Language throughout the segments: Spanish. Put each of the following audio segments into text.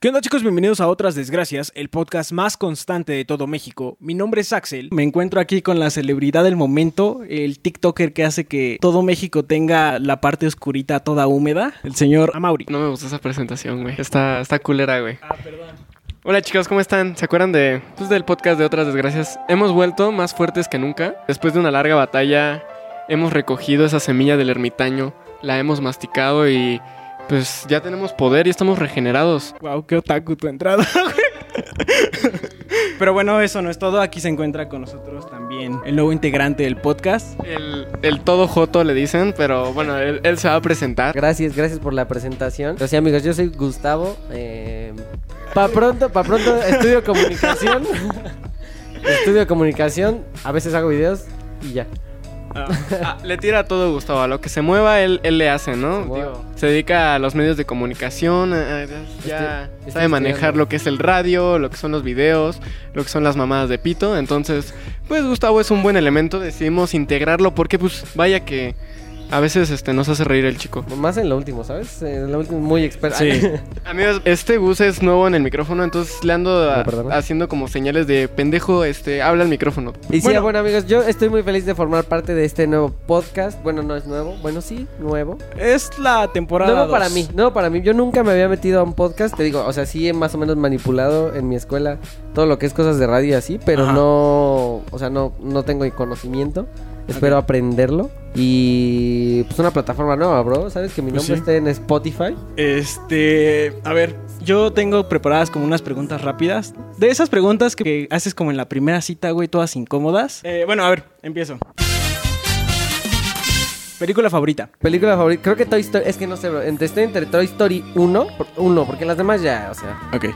¿Qué onda chicos? Bienvenidos a Otras Desgracias, el podcast más constante de todo México. Mi nombre es Axel. Me encuentro aquí con la celebridad del momento, el TikToker que hace que todo México tenga la parte oscurita toda húmeda, el señor Amauri. No me gustó esa presentación, güey. Está, está culera, güey. Ah, perdón. Hola chicos, ¿cómo están? ¿Se acuerdan de, pues, del podcast de Otras Desgracias? Hemos vuelto más fuertes que nunca. Después de una larga batalla, hemos recogido esa semilla del ermitaño, la hemos masticado y pues ya tenemos poder y estamos regenerados. Wow, qué otaku tu entrada, güey. Pero bueno, eso no es todo. Aquí se encuentra con nosotros también el nuevo integrante del podcast. El, el todo joto le dicen, pero bueno, él, él se va a presentar. Gracias, gracias por la presentación. Sí, amigos, yo soy Gustavo. Eh, pa' pronto, pa' pronto estudio comunicación. estudio comunicación. A veces hago videos y ya. Ah, le tira a todo Gustavo, a lo que se mueva él, él le hace, ¿no? Se mueva. Digo, se dedica a los medios de comunicación, a- a- ya sabe manejar lo que es el radio, lo que son los videos, lo que son las mamadas de pito, entonces, pues Gustavo es un buen elemento, decidimos integrarlo porque pues vaya que a veces este nos hace reír el chico. Más en lo último, ¿sabes? En lo último, muy experto. Sí. Amigos, este Gus es nuevo en el micrófono, entonces le ando a- No, perdón. haciendo como señales de pendejo, este, habla el micrófono. Y sí, Bueno. bueno. amigos, yo estoy muy feliz de formar parte de este nuevo podcast. Bueno, no es nuevo. Bueno, sí, nuevo. Es la temporada. Nuevo para mí, nuevo para mí. Yo nunca me había metido a un podcast. Te digo, o sea, sí he más o menos manipulado en mi escuela todo lo que es cosas de radio y así, pero Ajá. no, o sea, no, no tengo el conocimiento. Espero aprenderlo. Y pues una plataforma nueva, bro. ¿Sabes que mi Pues nombre sí. está en Spotify? Este, a ver, yo tengo preparadas como unas preguntas rápidas. De esas preguntas que haces como en la primera cita, güey, todas incómodas. Eh, bueno, a ver, empiezo. Película favorita. Película favorita. Creo que Toy Story. Es que no sé, bro. Estoy entre Toy Story 1. por- 1, porque las demás ya, o sea. Ok.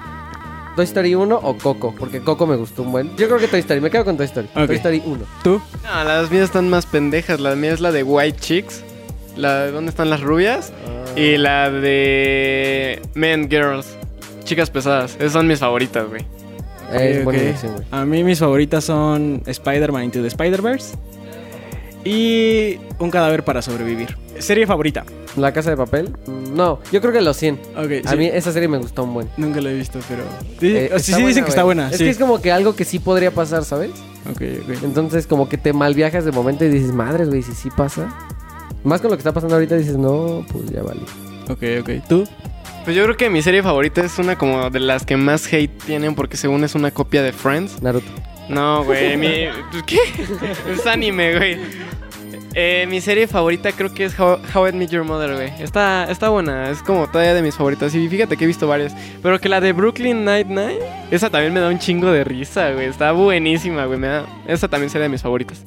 Toy Story 1 o Coco. Porque Coco me gustó un buen. Yo creo que Toy Story. Me quedo con Toy Story. Toy Story 1. ¿Tú? No, las mías están más pendejas, la mía es la de White Chicks, la de ¿Dónde están las rubias? Y la de Men Girls, chicas pesadas. Esas son mis favoritas, güey. Es Ok, buena ok. elección, güey. A mí mis favoritas son Spider-Man Into the Spider-Verse y Un cadáver para sobrevivir. Serie favorita. La casa de papel. No, yo creo que los 100. Ok, A sí. mí esa serie me gustó un buen. Nunca la he visto, pero... Sí, Eh, sí, sí dicen que está buena. Es sí. que es como que algo que sí podría pasar, ¿sabes? Ok, ok. Entonces como que te malviajas de momento y dices, madres, güey, si sí pasa. Más con lo que está pasando ahorita dices, no, pues ya vale. Ok, ok. ¿Tú? Pues yo creo que mi serie favorita es una como de las que más hate tienen porque según es una copia de Friends. Naruto. No, güey, mi... pues, ¿Qué? Es anime, güey. Eh, mi serie favorita creo que es How, How I Met Your Mother, güey. Está, está buena, es como todavía de mis favoritas. Y fíjate que he visto varias. Pero que la de Brooklyn Night-Night, esa también me da un chingo de risa, güey. Está buenísima, güey. me da- Esa también sería de mis favoritas.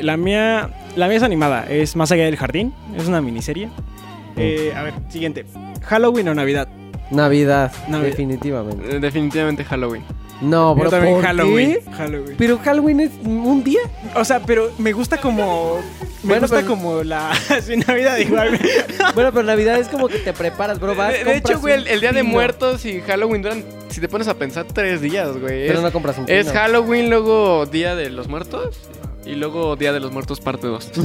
La mía, la mía es animada, es Más allá del jardín, es una miniserie. Eh, a ver, siguiente. Halloween o Navidad. Navidad, Navidad. definitivamente. Eh, Definitivamente Halloween. No, pero también ¿por Halloween. qué? Halloween. Pero Halloween es un día. O sea, pero me gusta como me Bueno, gusta pero- como la sí, Navidad igual. Bueno, pero Navidad es como que te preparas, bro. Vas, de, hecho, güey, el, Día de. Muertos y Halloween duran, si te pones a pensar, tres días, güey. Pero Es, no compras un es. Halloween, luego Día de los Muertos y luego Día de los Muertos parte 2.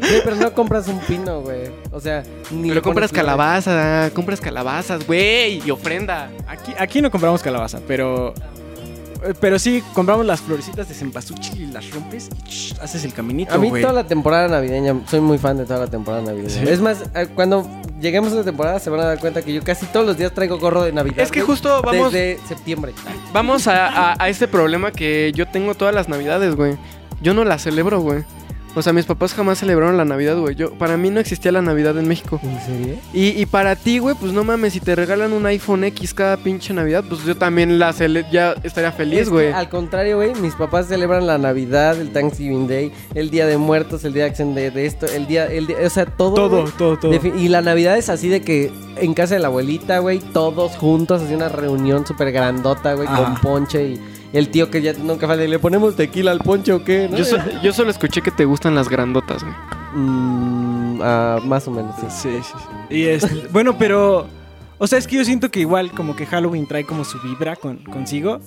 Güey, pero no compras un pino, güey. O sea, ni Pero compras calabaza, compras calabazas, güey, y ofrenda. Aquí aquí no compramos calabaza, pero eh, pero sí compramos las florecitas de cempasúchil y las rompes y ch, haces el caminito, A mí güey. toda la temporada navideña, soy muy fan de toda la temporada navideña. ¿Sí? Es más, eh, cuando lleguemos a esa temporada se van a dar cuenta que yo casi todos los días traigo gorro de Navidad. Es que justo vamos, Desde septiembre. vamos a, a- a este problema que yo tengo todas las navidades, güey. Yo no la celebro, güey. O sea, mis papás jamás celebraron la Navidad, güey. Yo, para mí no existía la Navidad en México. ¿En serio? Y, y para ti, güey, pues no mames, si te regalan un iPhone X cada pinche Navidad, pues yo también la cele ya estaría Es feliz, que, güey. al contrario, güey, mis papás celebran la Navidad, el Thanksgiving Day, el Día de Muertos, el Día de Acción de, de esto, el día, el día- o sea, todo. todo, todo, todo. Y la Navidad es así de que en casa de la abuelita, güey, todos juntos, así una reunión súper grandota, güey, con ponche y el tío que ya nunca falta, y le ponemos tequila al ponche o qué, ¿no? Yo, so- yo solo escuché que te gustan las grandotas, güey. Mm, ah, más o menos, sí. Sí, sí, sí. Y este, bueno, pero o sea, es que yo siento que igual como que Halloween trae como su vibra con, consigo.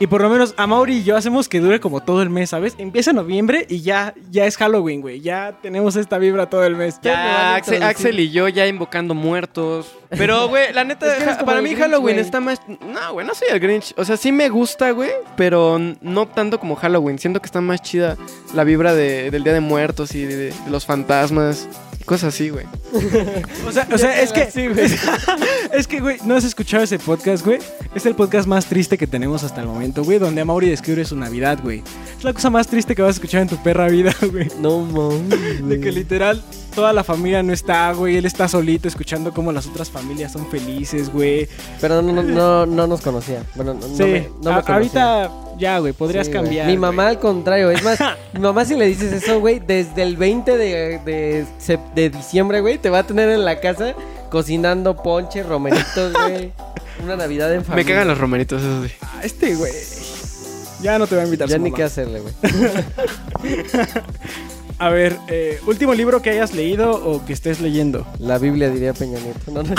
Y por lo menos a Mauri y yo hacemos que dure como todo el mes, ¿sabes? Empieza noviembre y ya, ya es Halloween, güey. Ya tenemos esta vibra todo el mes. Ya Axel, y yo ya invocando muertos. Pero, güey, la neta, Es que eres ja- como para mí Grinch, Halloween está más... No, güey, no soy el Grinch. O sea, sí me gusta, güey, pero no tanto como Halloween. Siento que está más chida la vibra de- del Día de Muertos y de, de los fantasmas. Cosas así, güey. O sea, o sea es que. es que, güey, no has escuchado ese podcast, güey. Es el podcast más triste que tenemos hasta el momento, güey. Donde Mauri describe su Navidad, güey. Es la cosa más triste que vas a escuchar en tu perra vida, güey. No mames. De que literal toda la familia no está, güey. Él está solito escuchando cómo las otras familias son felices, güey. Pero no, no, no, no nos conocía. Bueno, no, no Sí, me, no me a- conocía. ahorita ya, güey, podrías Sí, güey. cambiar. Mi güey. mamá al contrario. Es más, mi mamá si le dices eso, güey, desde el 20 de, de, diciembre, güey, te va a tener en la casa cocinando ponche, romeritos, güey. Una Navidad en Me familia. cagan los romeritos, eso sí. Ah, Este, güey. Ya no te va a invitar Ya su ni mamá. qué hacerle, güey. A ver, eh, último libro que hayas leído o que estés leyendo. La Biblia diría Peña Nieto. No, no,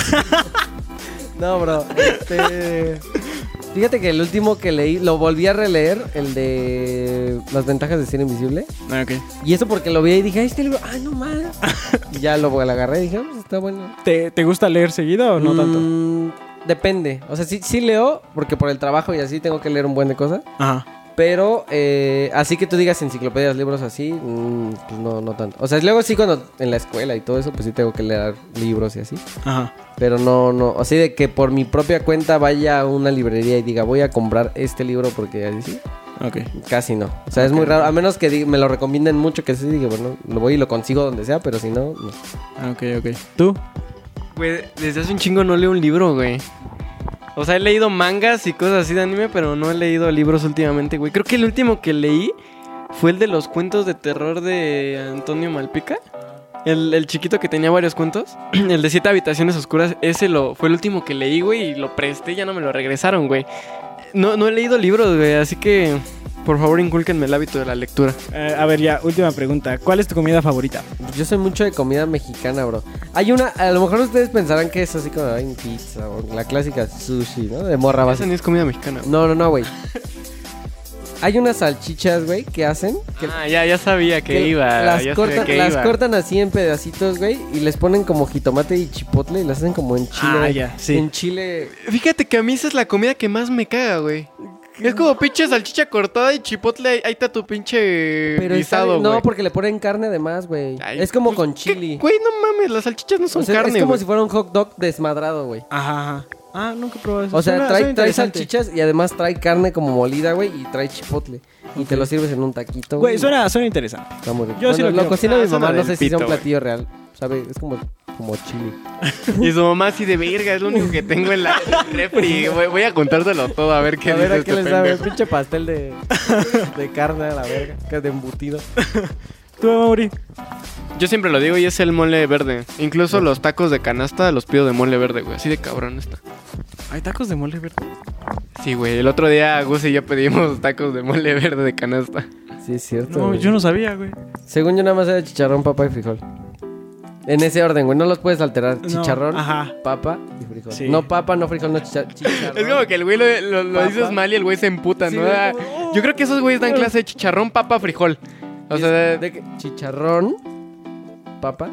no bro. Este... Fíjate que el último que leí, lo volví a releer, el de Las ventajas de ser invisible. Ah, ok. Y eso porque lo vi y dije, "Ay, este libro, ay, no y ya lo, lo agarré y dije, "Ah, pues está bueno. ¿Te, te gusta leer seguido o no tanto? Mm, Depende. O sea, sí, sí leo, porque por el trabajo y así tengo que leer un buen de cosas. Ajá. Pero, eh, así que tú digas enciclopedias, libros así, mm, pues no, no tanto. O sea, luego sí cuando en la escuela y todo eso, pues sí tengo que leer libros y así. Ajá. Pero no, no, así de que por mi propia cuenta vaya a una librería y diga, voy a comprar este libro porque así sí, Ok. casi no. O sea, es muy raro, a menos que me lo recomienden mucho, que sí, diga, bueno, lo voy y lo consigo donde sea, pero si no, no. Ah, Ok, ok. ¿Tú? Güey, desde hace un chingo no leo un libro, güey. O sea, he leído mangas y cosas así de anime, pero no he leído libros últimamente, güey. Creo que el último que leí fue el de los cuentos de terror de Antonio Malpica. El, el chiquito que tenía varios cuentos. El de siete habitaciones oscuras. Ese lo, fue el último que leí, güey, y lo presté, ya no me lo regresaron, güey. No, no he leído libros, güey, así que por favor inculquenme el hábito de la lectura. Eh, a ver, ya, última pregunta. ¿Cuál es tu comida favorita? Yo soy mucho de comida mexicana, bro. Hay una, a lo mejor ustedes pensarán que es así como ay, pizza o la clásica sushi, ¿no? De morra Esa base. ni es comida mexicana. No, no, no, güey. Hay unas salchichas, güey, que hacen. Que, Ah, ya, ya sabía que, que iba. Las, ya sabía cortan, que las iba. cortan así en pedacitos, güey, y les ponen como jitomate y chipotle y las hacen como en chile. Ah, ya, sí. En chile. Fíjate que a mí esa es la comida que más me caga, güey. Es como pinche salchicha cortada y chipotle, ahí, está tu pinche Pero está guisado, güey. no, porque le ponen carne además, güey. Es como pues, con chili. Güey, no mames, las salchichas no son O sea, carne, es como si fuera un hot dog desmadrado, güey. Ajá, ajá. Ah, nunca probado eso. O sea, Suena- trae, suena trae salchichas y además trae carne como molida, güey, y trae chipotle. Y te lo sirves en un taquito. Güey, suena, suena interesante. Está muy rico. yo sí Bueno, lo lo quiero. cocina Ah, mi mamá, no sé si sea un platillo real. ¿Sabe? Es como, como chili. Y su mamá así de verga, es lo único que tengo en la el refri. Voy, voy a contárselo todo a ver qué a ver, dice ¿a qué este les sabe? pendejo. Pinche pastel de, de carne a la verga, que es de embutido. ¿Tú, Mauri? Yo siempre lo digo y es el mole verde. Incluso los tacos de canasta los pido de mole verde, güey. Así de cabrón está. ¿Hay tacos de mole verde? Sí, güey. El otro día Gus y yo pedimos tacos de mole verde de canasta. Sí, es cierto. No, güey. yo no sabía, güey. Según yo, nada más era chicharrón, papa y frijol. En ese orden, güey. No los puedes alterar. No, Chicharrón, ajá. papa y frijol. Sí. No papa, no frijol, no chicha- chicharrón. Es como que el güey lo, lo- dices mal y el güey se emputa, Sí, ¿no? Ah, como, oh. Yo creo que esos güeyes dan clase de chicharrón, papa, frijol. O sea, es de- de que- chicharrón, papa.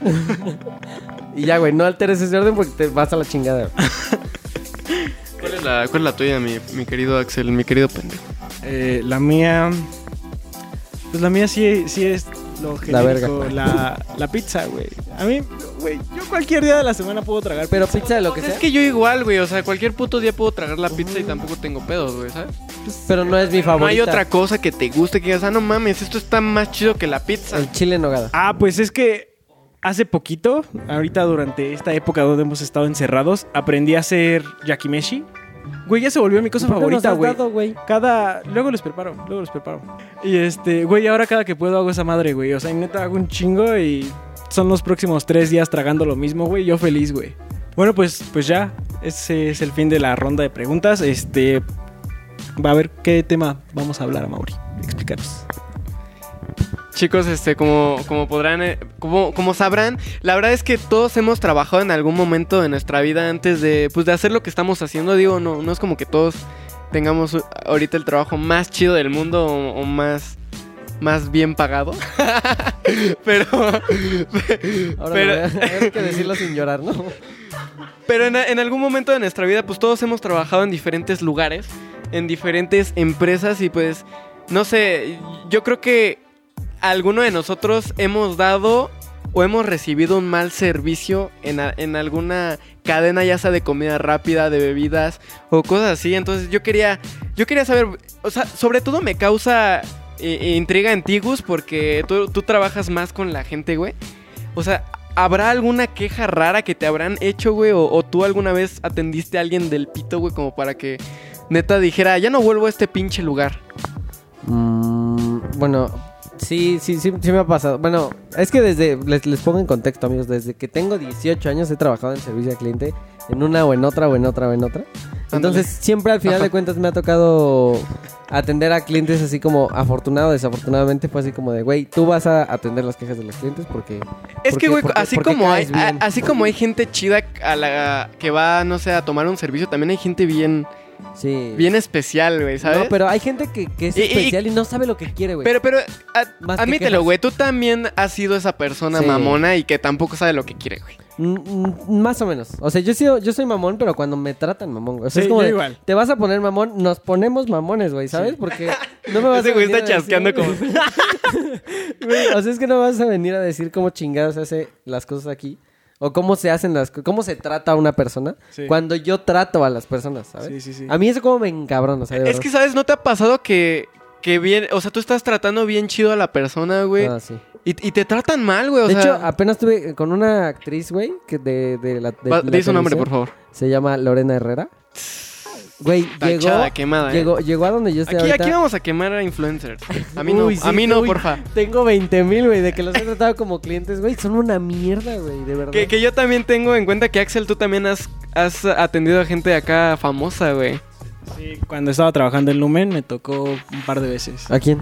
y ya, güey, no alteres ese orden porque te vas a la chingada. ¿cuál, es la, ¿cuál es la tuya, mi, mi querido Axel, mi querido pendejo? Eh, la mía. Pues la mía sí, sí es lo La genérico. La, la pizza, güey. A mí, güey, yo cualquier día de la semana puedo tragar Pero pizza de lo que Es sea. que yo igual, güey. O sea, cualquier puto día puedo tragar la pizza y tampoco tengo pedos, güey, ¿sabes? Pero no es mi favorita. No hay otra cosa que te guste que digas, ah, no mames, esto está más chido que la pizza. El chile en nogada. Ah, pues es que hace poquito, ahorita durante esta época donde hemos estado encerrados, aprendí a hacer yakimeshi. Güey, ya se volvió mi cosa ¿Por qué nos favorita, güey. Cada. Luego los preparo, luego los preparo. Y este, güey, ahora cada que puedo hago esa madre, güey. O sea, neta hago un chingo y son los próximos tres días tragando lo mismo, güey. Yo feliz, güey. Bueno, pues, pues ya. Ese es el fin de la ronda de preguntas. Este. Va a ver qué tema vamos a hablar, Mauri. Explícanos. Chicos, este, como, como podrán, eh, como, como sabrán, la verdad es que todos hemos trabajado en algún momento de nuestra vida antes de, pues, de hacer lo que estamos haciendo. Digo, no, no es como que todos tengamos uh, ahorita el trabajo más chido del mundo o, o más, más bien pagado. pero, Ahora pero, hay que decirlo sin llorar, ¿no? pero en, en algún momento de nuestra vida, pues todos hemos trabajado en diferentes lugares, en diferentes empresas y pues, no sé, yo creo que alguno de nosotros hemos dado o hemos recibido un mal servicio en, en alguna cadena, ya sea de comida rápida, de bebidas o cosas así. Entonces yo quería, yo quería saber, o sea, sobre todo me causa eh, intriga en ti, Gus, porque tú, tú trabajas más con la gente, güey. O sea, ¿habrá alguna queja rara que te habrán hecho, güey? O, o tú alguna vez atendiste a alguien del pito, güey, como para que neta dijera, ya no vuelvo a este pinche lugar. Mm, bueno, sí, sí, sí, sí me ha pasado. Bueno, es que desde, les, les pongo en contexto, amigos, desde que tengo 18 años he trabajado en servicio al cliente, en una o en otra, o en otra, o en otra. Entonces, siempre al final Ajá. de cuentas me ha tocado atender a clientes así como afortunado, desafortunadamente fue así como de, güey, tú vas a atender las quejas de los clientes porque... Es ¿Por que, güey, así ¿Por qué como hay, a- así como hay gente chida a la que va, no sé, a tomar un servicio, también hay gente bien, Sí. bien especial, güey, ¿sabes? No, pero hay gente que, que es Y- especial y, no sabe lo que quiere, güey. Pero, pero, a- Más que admítelo, güey, tú también has sido esa persona Sí. mamona y que tampoco sabe lo que quiere, güey. Mm, mm, Más o menos. O sea, yo, he sido- yo soy mamón, pero cuando me tratan mamón, güey. O sea, Sí, es como yo de, igual. te vas a poner mamón, nos ponemos mamones, güey, ¿sabes? Porque no me vas Ese a güey está a decir- chasqueando como... Güey, o sea, es que no vas a venir a decir cómo chingados se hace las cosas aquí. O cómo se hacen las cómo se trata a una persona Sí. cuando yo trato a las personas, ¿sabes? Sí, sí, sí. A mí eso como me encabrona, ¿sabes? Es que, ¿sabes? ¿No te ha pasado que, que bien, o sea, tú estás tratando bien chido a la persona, güey, Ah, sí. y, y te tratan mal, güey, o de sea... hecho, apenas estuve con una actriz, güey, que de, de la. De va- la di su nombre, por favor. Se llama Lorena Herrera. Güey, llegó. Quemada, ¿eh? llegó, llegó a donde yo estoy Aquí, ahorita. aquí vamos a quemar a influencers. A mí no, Uy, sí, a mí no, uy, porfa. Tengo 20 mil, güey, de que los he tratado como clientes, güey. Son una mierda, güey, de verdad. Que, que yo también tengo en cuenta que Axel, tú también has, has atendido a gente acá famosa, güey. Sí, cuando estaba trabajando en Lumen me tocó un par de veces. ¿A quién?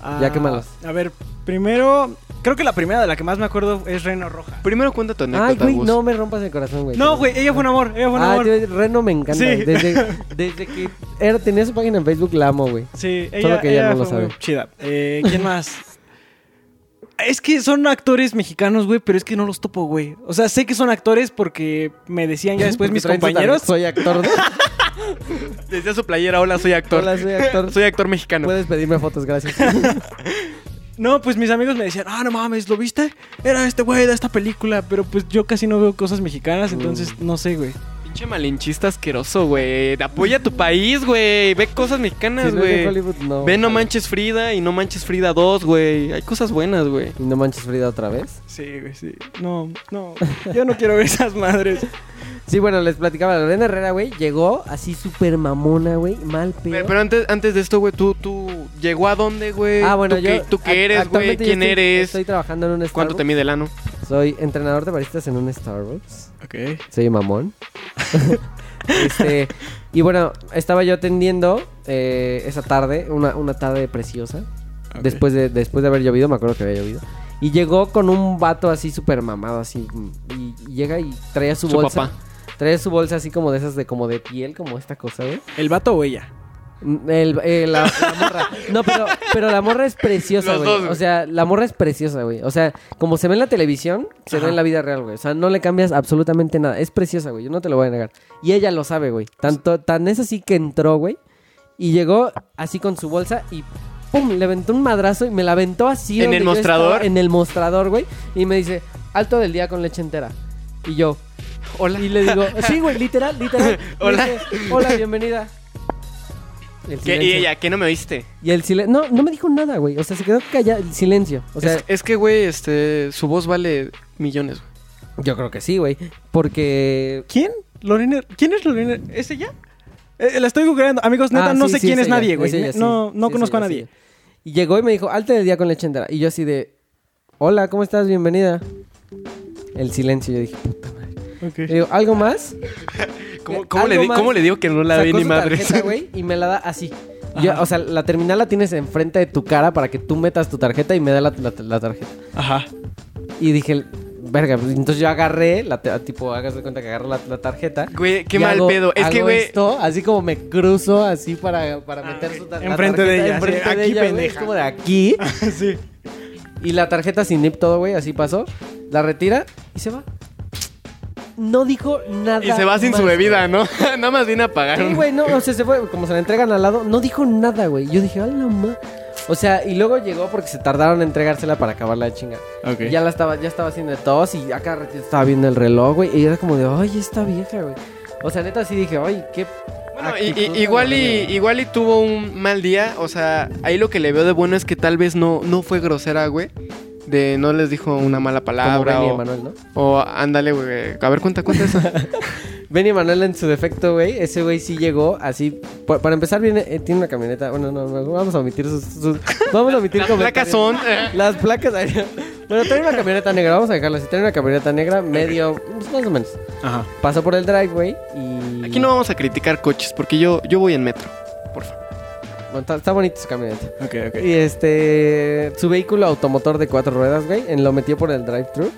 Ah, Ya, quémalos. A ver, primero, creo que la primera de la que más me acuerdo es Reno Roja. Primero cuenta tu anécdota, Ay, güey, Gus. no me rompas el corazón, güey. No, güey, ella fue un amor, ella fue un Ah, amor. tío, Reno me encanta. Sí. Desde, desde que era, tenía su página en Facebook, la amo, güey. Sí, ella, Solo que ella ella no lo sabe. chida. Eh, ¿Quién más? Es que son actores mexicanos, güey, pero es que no los topo, güey. O sea, sé que son actores porque me decían ya después mis compañeros. Soy actor. ¿no? Decía su playera, hola, soy actor. Hola, soy actor. Soy actor mexicano. Puedes pedirme fotos, gracias. No, pues mis amigos me decían, ah, no mames, ¿lo viste? Era este güey de esta película, pero pues yo casi no veo cosas mexicanas, entonces no sé, güey. Pinche malinchista asqueroso, güey. Apoya a tu país, güey. Ve cosas mexicanas, Si no güey. No. Ve No Manches Frida y No Manches Frida 2, güey. Hay cosas buenas, güey. ¿Y no manches Frida otra vez? Sí, güey, sí. No, no, yo no quiero ver esas madres. Sí, bueno, les platicaba. Lorena Herrera, güey, llegó así súper mamona, güey. Mal pedo. Pero, antes, antes de esto, güey, ¿tú, tú llegó a dónde, güey? ah, bueno, ¿Tú yo. Qué, ¿Tú qué eres, güey? ¿Quién estoy- eres? Estoy trabajando en un Starbucks. ¿Cuánto te mide el ano? Soy entrenador de baristas en un Starbucks. Ok. Soy mamón. este, y bueno, estaba yo atendiendo eh, esa tarde, una, una tarde preciosa. Después, de, después de haber llovido, me acuerdo que había llovido. Y llegó con un vato así súper mamado, así. Y, y llega y traía su, Su bolsa. papá. Traía su bolsa así como de esas de como de piel, como esta cosa. ¿El vato o ella? El, eh, la, la morra. No, pero, pero la morra es preciosa, Los güey. dos. O sea, la morra es preciosa, güey. O sea, como se ve en la televisión, se ve en la vida real, güey. O sea, no le cambias absolutamente nada. Es preciosa, güey. Yo no te lo voy a negar. Y ella lo sabe, güey. Tanto, tan es así que entró, güey. Y llegó así con su bolsa y ¡pum! Le aventó un madrazo y me la aventó así. ¿En donde el yo mostrador? estaba, en el mostrador, güey. Y me dice, alto del día con leche entera. Y yo, Hola. y le digo, sí, güey, literal, literal. Me Hola. dice, Hola, bienvenida. El ¿Qué? ¿Y ella? ¿Qué no me oíste? Y el silencio. No, no me dijo nada, güey. O sea, se quedó callado. El silencio. O sea, es, es que, güey, este, su voz vale millones, güey. yo creo que sí, güey. Porque. ¿Quién? Lorena. ¿Quién es Lorena? ¿Es ella? Eh, la estoy googleando. Amigos, neta, Ah, no sí, sé sí, quién es, ella, nadie, güey. ella, sí. No, no Sí, conozco a ella, nadie. sí. Y llegó y me dijo, alto del día con leche entera. Y yo así de. Hola, ¿cómo estás? Bienvenida. El silencio. Yo dije, puta madre. Ok. Le digo, ¿algo más? ¿Cómo, cómo le, algo di- más. ¿Cómo le digo que no la ve ni güey, y me la da así. Yo, o sea, la terminal la tienes enfrente de tu cara para que tú metas tu tarjeta y me da la, la- la tarjeta. Ajá. Y dije, verga, pues, entonces yo agarré, la, tipo, hagas de cuenta que agarro la, la tarjeta. Güey, qué y mal hago- pedo. Es que, hago güey. esto, así como me cruzo así para, para meter su tar- la enfrente de tarjeta ella, enfrente sí, de aquí, ella, güey, pendeja. Es como de aquí. sí. Y la tarjeta sin NIP todo, güey, así pasó. La retira y se va. No dijo nada. Y se va sin su bebida, ¿no? Nada más viene a pagar. Sí, güey, no, o sea, se fue, como se la entregan al lado, no dijo nada, güey. Yo dije, ¡ay, la ma-". O sea, y luego llegó porque se tardaron en entregársela para acabar la chinga. Ok. Y Ya la estaba, ya estaba haciendo de tos y acá ratito estaba viendo el reloj, güey. Y era como de, ay, esta vieja, güey. O sea, neta, sí dije, ay, qué. Bueno, y- y- igual, y, horrible". igual y tuvo un mal día. O sea, ahí lo que le veo de bueno es que tal vez no, no fue grosera, güey. De no les dijo una mala Como palabra. Benny O, Emanuel, ¿no? o ándale, güey. A ver, cuenta, cuenta eso. Benny Emanuel en su defecto, güey. Ese güey sí llegó así. pa- para empezar, viene, eh, tiene una camioneta. Bueno, no, vamos a omitir sus. sus- vamos a omitir Las placas son. eh, Las placas. Bueno, trae una camioneta negra. Vamos a dejarlo así. Trae una camioneta negra, medio. pues, Más o menos. Ajá. Pasó por el driveway y. Aquí no vamos a criticar coches porque yo, yo voy en metro. Por favor. Bueno, está, está bonita su camioneta. Ok, ok. Y este. Su vehículo automotor de cuatro ruedas, güey. en- Lo metió por el drive-thru.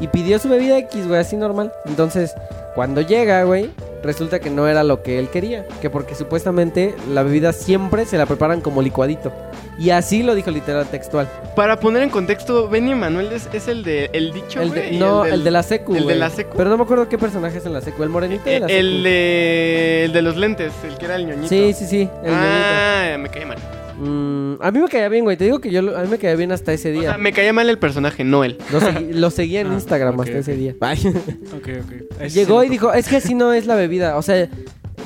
Y pidió su bebida X, güey, así normal. Entonces, cuando llega, güey, resulta que no era lo que él quería. Que porque supuestamente la bebida siempre se la preparan como licuadito. Y así lo dijo literal textual. Para poner en contexto, Benny Manuel es, es el de el dicho, El de- no, del- el de la secu, el de la secu. Pero no me acuerdo qué personaje es en la secu. El morenito de la el, secu. de, el de los lentes, el que era el ñoñito. Sí, sí, sí. El ah, me caía mal. Mm, a mí me caía bien, güey. Te digo que yo a mí me caía bien hasta ese O día. sea, me caía mal el personaje, no él. Lo, segui- lo seguía en Ah, Instagram hasta ese día. Ok, ok. Ese Llegó sí y dijo, es que así no es la bebida. O sea,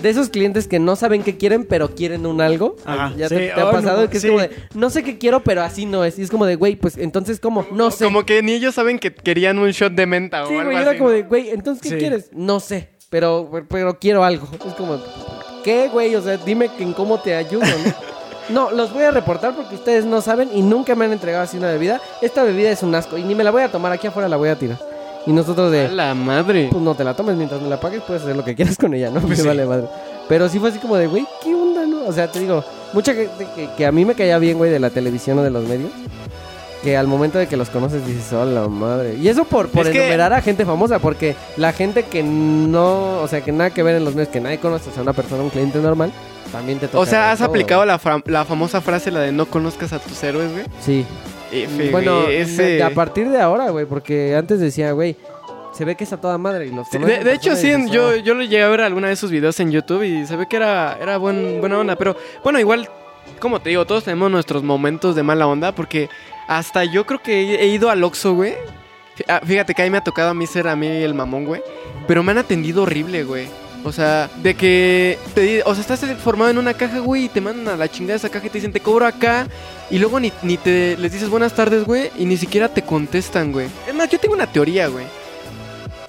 de esos clientes que no saben qué quieren, pero quieren un algo. Ajá, Ya sí, te, te ha oh, pasado no, que es sí. como de, no sé qué quiero, pero así no es. Y es como de, güey, pues entonces, ¿cómo? No sé. Como que ni ellos saben que querían un shot de menta o sí, algo güey, así. era como de, güey, entonces, ¿qué quieres? No sé, pero, pero quiero algo. Es como, ¿qué, güey? O sea, dime en cómo te ayudo, ¿no? No, los voy a reportar porque ustedes no saben y nunca me han entregado así una bebida. Esta bebida es un asco y ni me la voy a tomar aquí afuera, la voy a tirar. Y nosotros de... A la madre. Pues no te la tomes mientras me la pagues, puedes hacer lo que quieras con ella, ¿no? Me sí. vale madre. Pero sí fue así como de, güey, ¿qué onda, no? O sea, te digo, mucha gente que, que a mí me caía bien, güey, de la televisión o de los medios, que al momento de que los conoces dices, oh, la madre. Y eso por, por Es que- enumerar a gente famosa, porque la gente que no, o sea, que nada que ver en los medios, que nadie conoce, o sea, una persona, un cliente normal, también te toca. O sea, has todo, aplicado güey. la, la famosa frase, la de no conozcas a tus héroes, güey. Sí. F, bueno, ese- a partir de ahora, güey, porque antes decía, güey, se ve que está toda madre y los Sí, de, hecho, sí, en- yo, "Oh". yo lo llegué a ver alguna de sus videos en YouTube y se ve que era, era buen, buena onda. Pero bueno, igual, como te digo, todos tenemos nuestros momentos de mala onda porque hasta yo creo que he, ido al Oxxo, güey. Ah, Fíjate que ahí me ha tocado a mí ser a mí el mamón, güey. Pero me han atendido horrible, güey. O sea, de que te o sea, estás formado en una caja, güey, y te mandan a la chingada esa caja y te dicen, te cobro acá. Y luego ni, ni te les dices buenas tardes, güey, y ni siquiera te contestan, güey. Es más, yo tengo una teoría, güey.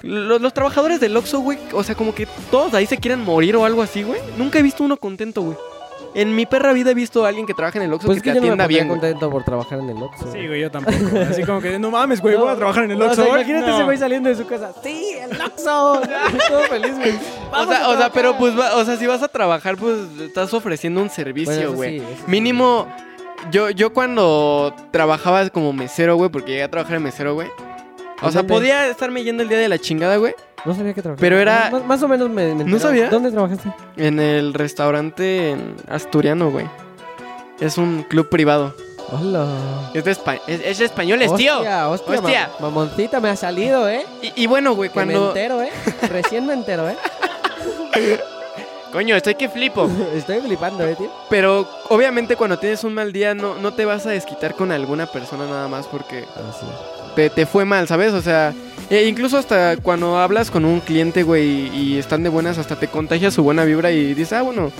Los, los trabajadores del Oxxo, güey, o sea, como que todos ahí se quieren morir o algo así, güey. Nunca he visto uno contento, güey. En mi perra vida he visto a alguien que trabaja en el Oxxo Pues que es te que no me atienda pondría bien, güey. contento por trabajar en el Oxxo. Sí, güey, yo tampoco. Así como que, no mames, güey, voy a trabajar en el No, Oxxo. o sea, imagínate No. ese güey saliendo de su casa. ¡Sí, el Oxxo! Todo feliz, güey. O sea, o sea, pero pues, va- o sea, si vas a trabajar, pues estás ofreciendo un Bueno, servicio, eso güey. sí, eso sí. Mínimo, yo, yo cuando trabajaba como mesero, güey, porque llegué a trabajar en mesero, güey. O ¿En sea, podía estarme yendo el día de la chingada, güey. No sabía que trabajaba. Pero era- Más, más o menos me, me ¿No sabía? ¿Dónde trabajaste? En el restaurante en Asturiano, güey. Es un club privado. Hola. Es de, espa- es, es de españoles, tío. Hostia, hostia, Hostia. mam- mamoncita me ha salido, ¿eh? Y, y bueno, güey, Que me cuando... entero, ¿eh? Recién me entero, ¿eh? Coño, estoy que flipo. Estoy flipando, ¿eh, tío? Pero obviamente cuando tienes un mal día no, no te vas a desquitar con alguna persona nada más porque Ah, sí. Te, fue mal, ¿sabes? O sea, e incluso hasta cuando hablas con un cliente, güey, y, están de buenas, hasta te contagia su buena vibra y dices, ah, bueno,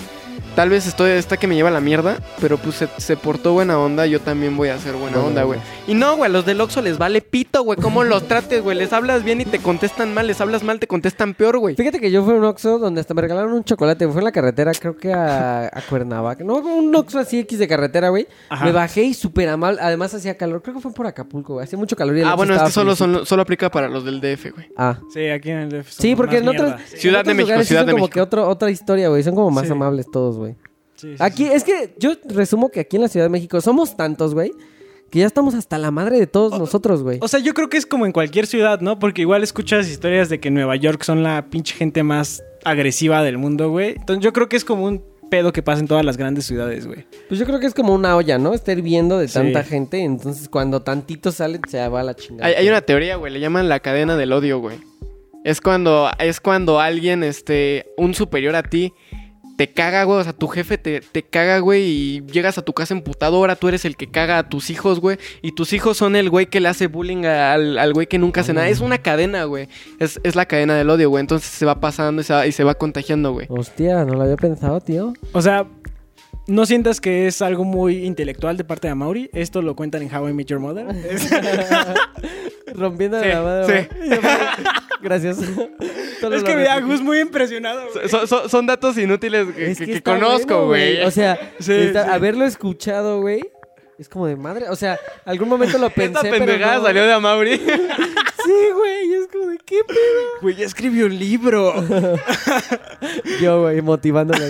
tal vez estoy esta que me lleva a la mierda, pero pues se, se portó buena onda, yo también voy a hacer buena onda, güey. Y no, güey, a los del Oxxo les vale pito, güey, cómo los trates, güey. Les hablas bien y te contestan mal, les hablas mal, te contestan peor, güey. Fíjate que yo fui a un Oxxo donde hasta me regalaron un chocolate. Fue en la carretera, creo que a, a Cuernavaca. No, un Oxxo así X de carretera, güey. Me bajé y súper amable. Además hacía calor. Creo que fue por Acapulco, güey. Hacía mucho calor y el Ah, Oxxo bueno, es estaba que solo, solo, solo aplica para los del DF, güey. Ah. Sí, aquí en el DF Sí, porque en mierda. Ciudad en de México, Ciudad son de como México. que otro, otra historia, güey. Son como más Sí. amables todos, güey. Sí, sí, Aquí, es que yo resumo que aquí en la Ciudad de México somos tantos, güey, que ya estamos hasta la madre de todos nosotros, güey. O sea, yo creo que es como en cualquier ciudad, ¿no? Porque igual escuchas historias de que Nueva York son la pinche gente más agresiva del mundo, güey. Entonces yo creo que es como un pedo que pasa en todas las grandes ciudades, güey. Pues yo creo que es como una olla, ¿no? Está hirviendo de Sí. tanta gente, entonces cuando tantito sale se va a la chingada. Hay, hay una teoría, güey, le llaman la cadena del odio, güey. Es cuando, es cuando alguien, este, un superior a ti, te caga, güey. O sea, tu jefe te, te caga, güey, y llegas a tu casa emputado. Ahora tú eres el que caga a tus hijos, güey. Y tus hijos son el güey que le hace bullying al, al güey que nunca hace nada. Es una cadena, güey. Es, es la cadena del odio, güey. Entonces se va pasando y se va, y se va contagiando, güey. Hostia, no lo había pensado, tío. O sea, no sientas que es algo muy intelectual de parte de Mauri. Esto lo cuentan en How I Met Your Mother. Rompiendo Sí, la madre. sí. Gracias. Solo es que ve a. Gus muy impresionado, güey. Son, son- son datos inútiles que, Es que- que que está conozco, bueno, güey. O sea, Sí, está- sí. haberlo escuchado, güey. Es como de madre. O sea, algún momento lo pensé, Esta pero pendejada no. salió de Amaury. Sí, güey. Es como de qué pedo. Güey, ya escribió un libro. Yo, güey, motivándolo.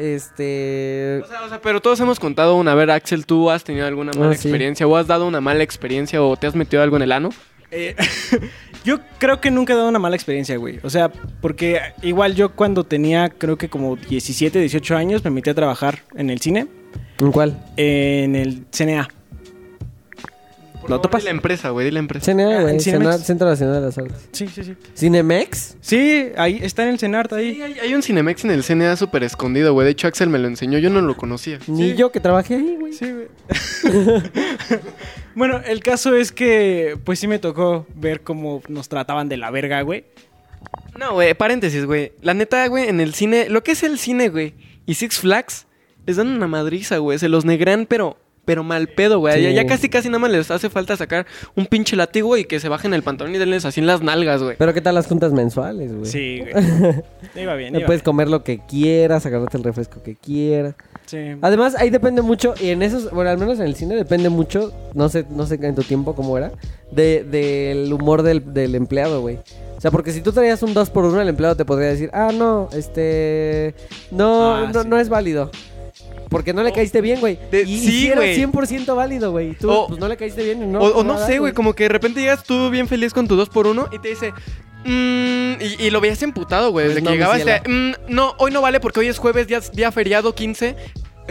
Este. O sea, o sea, pero todos hemos contado una. A ver, Axel, ¿tú has tenido alguna mala Ah, sí. experiencia? ¿O has dado una mala experiencia? ¿O te has metido algo en el ano? Eh, yo creo que nunca he dado una mala experiencia, güey. O sea, porque igual yo cuando tenía, creo que como 17, 18 años, me metí a trabajar en el cine, ¿En cuál? en el CNA. ¿Lo topas? di la empresa, güey, di la empresa. CNA, Ah, güey. Centro Nacional de las Artes. Sí, sí, sí. ¿Cinemex? Sí, ahí está en el CENART Sí, ahí. hay, hay un Cinemex en el CNA súper escondido, güey. De hecho, Axel me lo enseñó. Yo no lo conocía. Ni Sí. yo que trabajé ahí, güey. Sí, güey. bueno, el caso es que, pues sí me tocó ver cómo nos trataban de la verga, güey. No, güey, paréntesis, güey. La neta, güey, en el cine, lo que es el cine, güey, y Six Flags, les dan una madriza, güey. Se los negran, pero, pero mal pedo, güey. Sí. Ya, ya casi, casi nada más les hace falta sacar un pinche látigo y que se bajen el pantalón y denles así en las nalgas, güey. Pero ¿qué tal las juntas mensuales, güey? Sí, güey. Iba bien, No iba puedes bien. comer lo que quieras, agarrarte el refresco que quieras. Sí. Además, ahí depende mucho, y en esos, bueno, al menos en el cine depende mucho, no sé, no sé en tu tiempo cómo era, de, del humor del, del empleado, güey. O sea, porque si tú traías un 2 por 1 el empleado te podría decir, ah, no, este, no, Ah, no, sí. no es válido. Porque no le caíste bien, güey. de- Y, sí, si era güey. 100% válido, güey. Y Tú, O- pues no le caíste bien y no. o, o no nada, sé, güey, como que de repente llegas tú bien feliz con tu 2 por 1 y te dice... "Mm", y, y lo veías emputado, güey. Desde Pues no, que llegabas, te, "Mm, no, hoy no vale porque hoy es jueves, día, día feriado 15,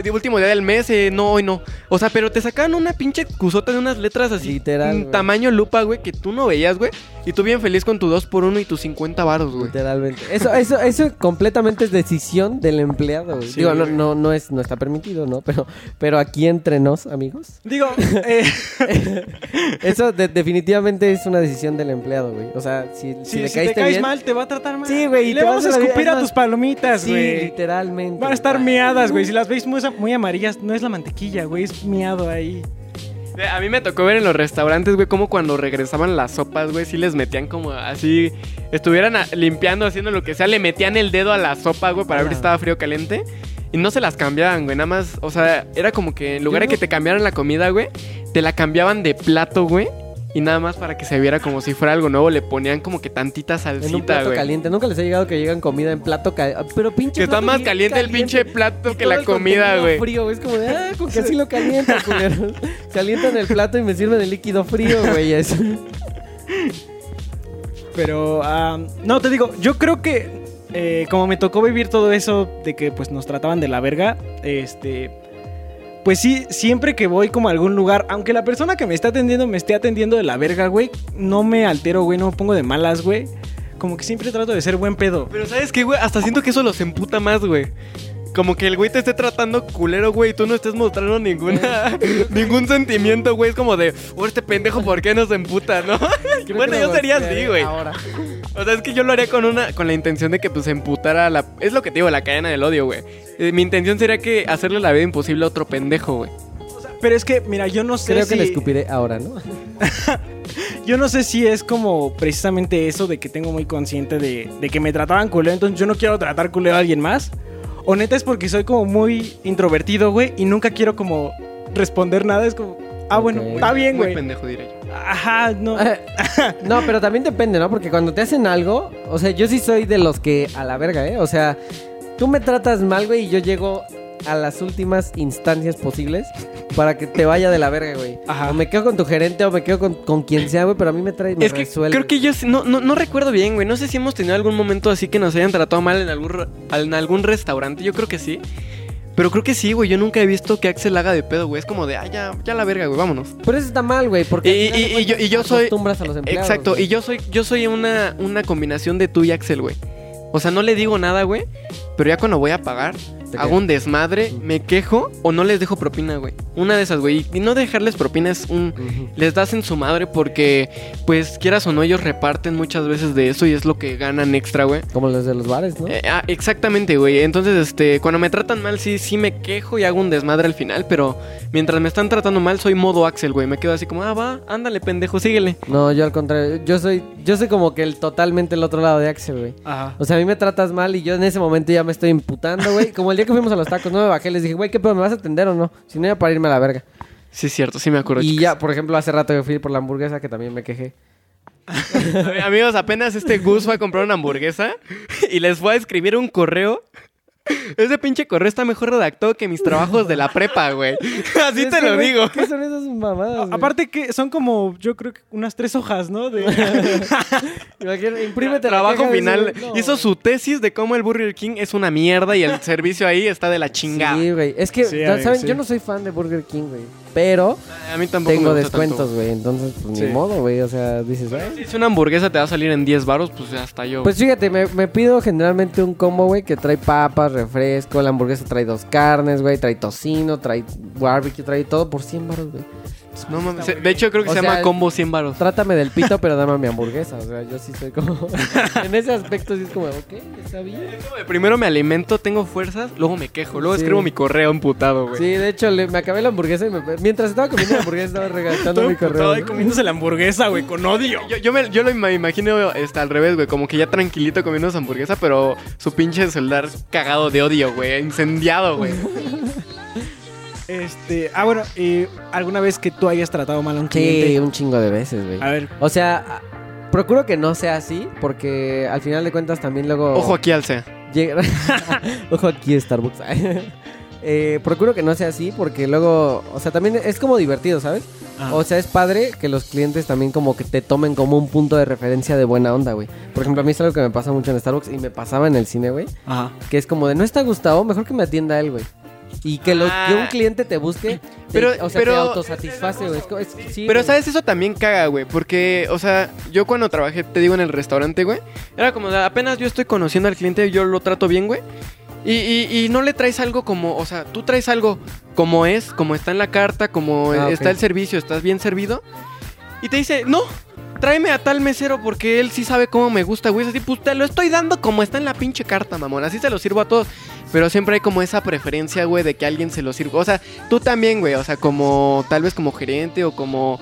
el último día del mes, eh, no, hoy no. O sea, pero te sacaban una pinche cusota de unas letras así. Literal, un güey. Tamaño lupa, güey, que tú no veías, güey. Y tú bien feliz con tu 2 por 1 y tus 50 varos, güey. Literalmente. Eso, eso, eso completamente es decisión del empleado, güey. Sí, Digo, no, güey. no, no es, no está permitido, ¿no? Pero, pero aquí entre nos, amigos. Digo, eh, Eso de- definitivamente es una decisión del empleado, güey. O sea, si, si si, le si caíste te caes bien, mal, te va a tratar mal. Sí, güey, Y y le te vamos a escupir es a tus palomitas, sí, güey. literalmente. Van a estar miadas, güey. Si las veis muy, muy amarillas, no es la mantequilla, güey. Es miado ahí. A mí me tocó ver en los restaurantes, güey, como cuando regresaban las sopas, güey, sí les metían como así, estuvieran limpiando, haciendo lo que sea, le metían el dedo a la sopa, güey, para ver si estaba frío o caliente. Y no se las cambiaban, güey, nada más, o sea, era como que en lugar de que te cambiaran la comida, güey, te la cambiaban de plato, güey. Y nada más para que se viera como si fuera algo nuevo, le ponían como que tantita En un salsita, plato güey. caliente. Nunca les ha llegado que llegan comida en plato caliente. Pero pinche. Que está más caliente, el pinche plato Y que todo la el comida, güey. frío, güey. Es como de, ah, con que así lo calienta, culero. Calientan el plato y me sirven el líquido frío, güey. Eso. Pero, ah, no, te digo, yo creo que eh, como me tocó vivir todo eso de que pues nos trataban de la verga, este, pues sí, siempre que voy como a algún lugar, aunque la persona que me está atendiendo me esté atendiendo de la verga, güey, no me altero, güey, no me pongo de malas, güey. Como que siempre trato de ser buen pedo. Pero ¿sabes qué, güey? Hasta siento que eso los emputa más, güey. Como que el güey te esté tratando culero, güey, y tú no estés mostrando ninguna, ningún sentimiento, güey. Es como de, oh, este pendejo, ¿por qué nos emputa, no? Bueno, yo sería así, güey. Ahora. O sea, es que yo lo haría con una, con la intención de que pues emputara la. Es lo que te digo, la cadena del odio, güey. Eh, mi intención sería que hacerle la vida imposible a otro pendejo, güey. Pero es que, mira, yo no sé Creo si... que le escupiré ahora, ¿no? Yo no sé si es como precisamente eso de que tengo muy consciente de, de que me trataban culero, entonces yo no quiero tratar culero a alguien más. O neta es porque soy como muy introvertido, güey, y nunca quiero como responder nada. Es como, ah, bueno, está bien, Muy güey. pendejo, diré yo. Ajá, no. No, pero también depende, ¿no? Porque cuando te hacen algo, o sea, yo sí soy de los que a la verga, ¿eh? O sea, tú me tratas mal, güey, y yo llego a las últimas instancias posibles para que te vaya de la verga, güey. Ajá. O me quedo con tu gerente o me quedo con, con quien sea, güey, pero a mí me trae me Es que resuelve. creo que yo no, no, no recuerdo bien, güey. No sé si hemos tenido algún momento así que nos hayan tratado mal en algún, en algún restaurante. Yo creo que sí. Pero creo que sí, güey. Yo nunca he visto que Axel haga de pedo, güey. Es como de, ah, ya, ya la verga, güey, vámonos. Pero eso está mal, güey, porque Y, al final de y- y yo, cuentas y yo soy. acostumbras a los empleados, Exacto, y yo soy, yo soy una, una combinación de tú y Axel, güey. O sea, no le digo nada, güey. Pero ya cuando voy a pagar, hago un desmadre, me quejo o no les dejo propina, güey. Una de esas, güey. Y no dejarles propina es un. Les das en su madre porque, pues, quieras o no, ellos reparten muchas veces de eso y es lo que ganan extra, güey. Como los de los bares, ¿no? Eh, ah, exactamente, güey. Entonces, este, cuando me tratan mal, sí, sí me quejo y hago un desmadre al final, pero mientras me están tratando mal, soy modo Axel, güey. Me quedo así como, ah, va, ándale, pendejo, síguele. No, yo al contrario, yo soy yo soy como que el totalmente el otro lado de Axel, güey. Ajá. O sea, a mí me tratas mal y yo en ese momento ya me estoy imputando, güey. Como el día que fuimos a los tacos, no me bajé, les dije, güey, ¿qué pedo? ¿Me vas a atender o no? Si no, iba para irme a la verga. Sí, es cierto, sí me acuerdo. Y ya, por ejemplo, hace rato que fui por la hamburguesa, que también me quejé. Amigos, apenas este Gus fue a comprar una hamburguesa y les fue a escribir un correo. Ese pinche correo está mejor redactado que mis trabajos de la prepa, güey. Así Es te lo digo. ¿Qué son esas mamadas? güey? Aparte que son como, yo creo que unas tres hojas, ¿no? De... Imprímete la Trabajo final. ese- no. Hizo su tesis de cómo el Burger King es una mierda y el servicio ahí está de la chingada. Sí, güey. Es que, Sí, ya amigo, ¿saben? sí. Yo no soy fan de Burger King, güey. Pero A mí tampoco tengo descuentos, güey. Entonces, pues Sí. ni modo, güey. O sea, dices. Si una hamburguesa te va a salir en 10 baros, pues ya está yo. Pues fíjate, me, me pido generalmente un combo, güey, que trae papas, refresco, la hamburguesa trae dos carnes, güey, trae tocino, trae barbecue, trae todo por 100 baros, güey. No mames. se- De hecho, creo que O se sea, llama combo 100 baros. Trátame del pito, pero dame mi hamburguesa. O sea, yo sí soy como... en ese aspecto sí es como, ok, está bien. Primero me alimento, tengo fuerzas, luego me quejo, luego Sí. escribo mi correo emputado, güey. Sí, de hecho, le- me acabé la hamburguesa y me- mientras estaba comiendo la hamburguesa estaba regalando Todo mi emputado correo. ahí ¿no? comiéndose la hamburguesa, güey, con odio. Yo, yo, me, yo lo me imagino este, al revés, güey. Como que ya tranquilito comiendo su hamburguesa, pero su pinche celular cagado de odio, güey. Incendiado, güey. Este, ah, bueno, eh, ¿alguna vez que tú hayas tratado mal a un Sí, cliente? un chingo de veces, güey. A ver, O sea, procuro que no sea así, porque al final de cuentas también luego... Ojo aquí al sea. Llega- Ojo aquí, Starbucks. Eh, procuro que no sea así porque luego, o sea, también es como divertido, ¿sabes? ah, O sea, es padre que los clientes también como que te tomen como un punto de referencia de buena onda, güey. Por ejemplo, a mí es algo que me pasa mucho en Starbucks y me pasaba en el cine, güey. ajá. Que es como de, no está Gustavo, mejor que me atienda él, güey. Y que, lo- Ah. que un cliente te busque, te- Pero- o sea, pero- te autosatisface, güey. Es es- sí, Pero. ¿sabes? Eso también caga, güey. Porque, o sea, yo cuando trabajé, te digo, en el restaurante, güey. Era como, apenas yo estoy conociendo al cliente, yo lo trato bien, güey. Y, y- y no le traes algo como, o sea, tú traes algo como es, como está en la carta, como Ah, está el servicio, estás bien servido. Y te dice, no, tráeme a tal mesero porque él sí sabe cómo me gusta, güey. Es así, pues te lo estoy dando como está en la pinche carta, mamón. Así se lo sirvo a todos. Pero siempre hay como esa preferencia, güey, de que alguien se lo sirva. O sea, tú también, güey. O sea, como tal vez como gerente o como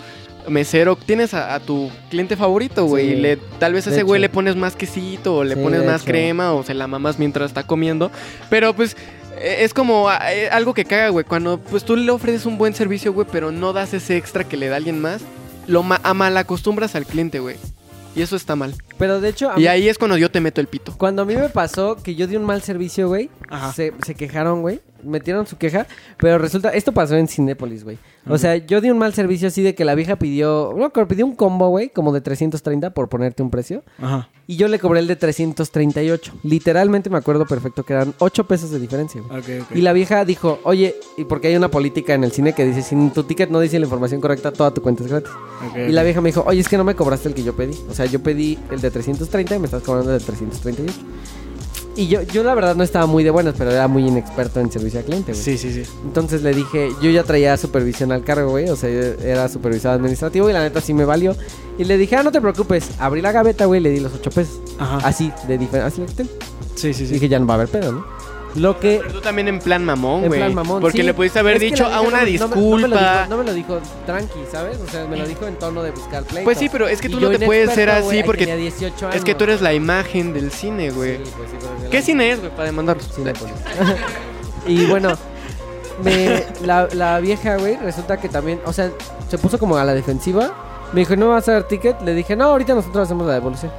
mesero, tienes a, a tu cliente favorito, güey. Sí. y le, tal vez a ese güey le pones más quesito o le Sí, pones más hecho. crema o se la mamas mientras está comiendo. Pero pues eh, es como eh, algo que caga, güey. Cuando pues tú le ofreces un buen servicio, güey, pero no das ese extra que le da alguien más, lo ma mal acostumbras al cliente, güey. Y eso está mal. Pero de hecho, a Y mí- ahí es cuando yo te meto el pito. cuando a mí me pasó que yo di un mal servicio, güey, Ajá. se, se quejaron, güey. Metieron su queja, pero resulta, esto pasó en Cinépolis, güey. O sea, yo di un mal servicio así de que la vieja pidió, no, que pidió un combo, güey, como de 330 por ponerte un precio. Ajá. Y yo le cobré el de 338. Literalmente me acuerdo perfecto que eran 8 pesos de diferencia, güey. Ok, ok. Y la vieja dijo, oye, y porque hay una política en el cine que dice, si tu ticket no dice la información correcta, toda tu cuenta es gratis. Ok, Y la vieja me dijo, oye, es que no me cobraste el que yo pedí. O sea, yo pedí el de 330 y me estás cobrando de 338. Y yo, yo la verdad no estaba muy de buenas, pero era muy inexperto en servicio al cliente, güey. Sí, sí, sí. Entonces le dije, yo ya traía supervisión al cargo, güey. O sea, era supervisado administrativo y la neta sí me valió. Y le dije, ah, no te preocupes. Abrí la gaveta, güey, y le di los 8 pesos. Ajá. Así, de diferente. Así le quité. Sí, sí, sí. Dije, ya no va a haber pedo, ¿no? Lo que... Pero tú también en plan mamón, En güey. plan mamón, Porque sí. le pudiste haber Es que dicho la a vieja una no me- no me- No me, lo disculpa. dijo, no me lo dijo tranqui, ¿sabes? O sea, me lo dijo en tono de buscar pleito. Pues sí, pero es que Y tú yo no te puedes ser inexperto, así porque tenía 18 es que años. tú eres la imagen del cine, güey. Sí, pues sí, ¿Qué cine es, güey, para demandarlos? Cinépolis. y bueno, me, la, la vieja, güey, resulta que también, o sea, se puso como a la defensiva. Me dijo, ¿no vas a dar ticket? Le dije, no, ahorita nosotros hacemos la devolución.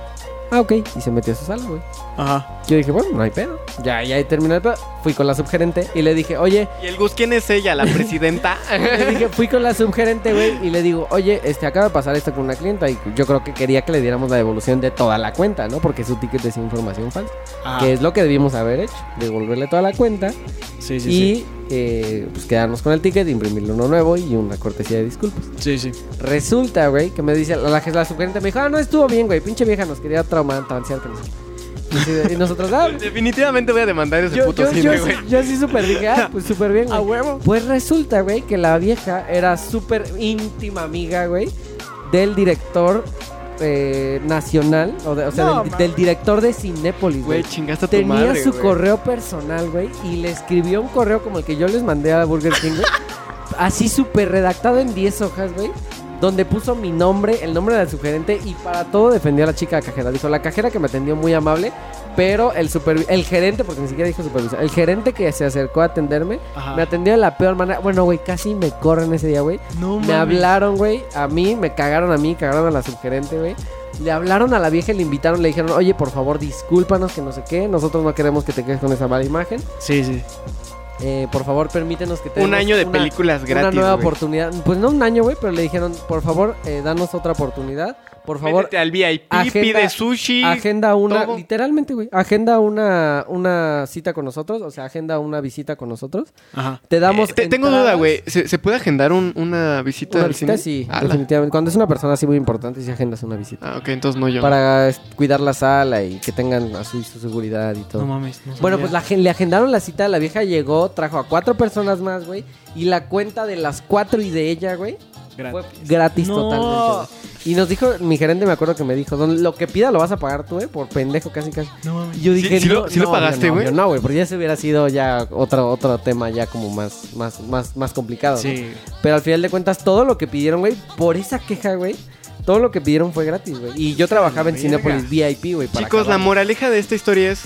Ah, ok. Y se metió a su sala, güey. Ajá. Yo dije, bueno, no hay pedo. Ya, ya terminó el pedo. Fui con la subgerente y le dije, oye, ¿Y el Gus quién es ella? ¿La presidenta? le dije, fui con la subgerente, güey, y le digo, oye, este, acaba de pasar esto con una clienta y yo creo que quería que le diéramos la devolución de toda la cuenta, ¿no? Porque su ticket es información falsa. Ajá. Que es lo que debimos haber hecho, devolverle toda la cuenta Sí, sí, y eh, pues quedarnos con el ticket, imprimirle uno nuevo y una cortesía de disculpas. sí. Sí. Resulta, güey, que me dice, la, la, la subgerente me dijo, ah, no, estuvo bien, güey, pinche vieja nos quería traumar. Y nosotros, ah, Definitivamente voy a demandar ese yo, puto yo, cine, yo, güey. sí- yo sí súper dije, ah, pues súper bien, güey. huevo. Pues resulta, güey, que la vieja era súper íntima amiga, güey, del director eh, nacional, o, de- o sea, No, del, mames. del director de Cinépolis, Güey, güey. chingaste a tu Tenía madre, su güey. correo personal, güey, y le escribió un correo como el que yo les mandé a Burger King, güey. así súper redactado en 10 hojas, güey. Donde puso mi nombre, el nombre del sugerente y para todo defendió a la chica cajera. Dijo, la cajera que me atendió muy amable, pero el supervi- el gerente, porque ni siquiera dijo supervisor, el gerente que se acercó a atenderme, Ajá. me atendió de la peor manera. Bueno, güey, casi me corren ese día, güey. No Me hablaron, güey, a mí, me cagaron a mí, cagaron a la subgerente, güey. Le hablaron a la vieja y le invitaron, le dijeron, oye, por favor, discúlpanos que no sé qué, nosotros no queremos que te quedes con esa mala imagen. Sí, sí. Eh, por favor, permítenos que te Un año de una- películas una gratis, nueva güey. oportunidad. Pues no un año, güey, pero le dijeron, por favor, eh, danos otra oportunidad. Por favor, Métete al VIP, agenda- pide sushi. agenda una, todo. literalmente, güey, agenda una, una cita con nosotros, o sea, agenda una visita con nosotros. Ajá. Te damos. Eh, te- tengo duda, güey. ¿Se, se puede agendar un- una visita Una al visita, cine? sí, Ala. definitivamente. Cuando es una persona así muy importante, sí agendas una visita. Ah, ok, entonces no yo. Para cuidar la sala y que tengan así su seguridad y todo. No mames. no Bueno, pues la, le agendaron la cita, la vieja llegó, trajo a cuatro personas más, güey. Y la cuenta de las cuatro y de ella, güey, fue Gratis. No. totalmente. güey. Y nos dijo, mi gerente me acuerdo que me dijo, "Don, lo que pida lo vas a pagar tú, eh, por pendejo casi casi. No. Y yo ¿Sí- dije, sí lo- no, sí lo no, pagaste, güey? No, güey, porque ya se hubiera sido ya otro, otro tema ya como más, más, más, más complicado. ¿no? Sí. Pero al final de cuentas, todo lo que pidieron, güey, por esa queja, güey, todo lo que pidieron fue gratis, güey. Y yo trabajaba en. Cinepolis VIP, güey. Chicos, la moraleja de esta historia es...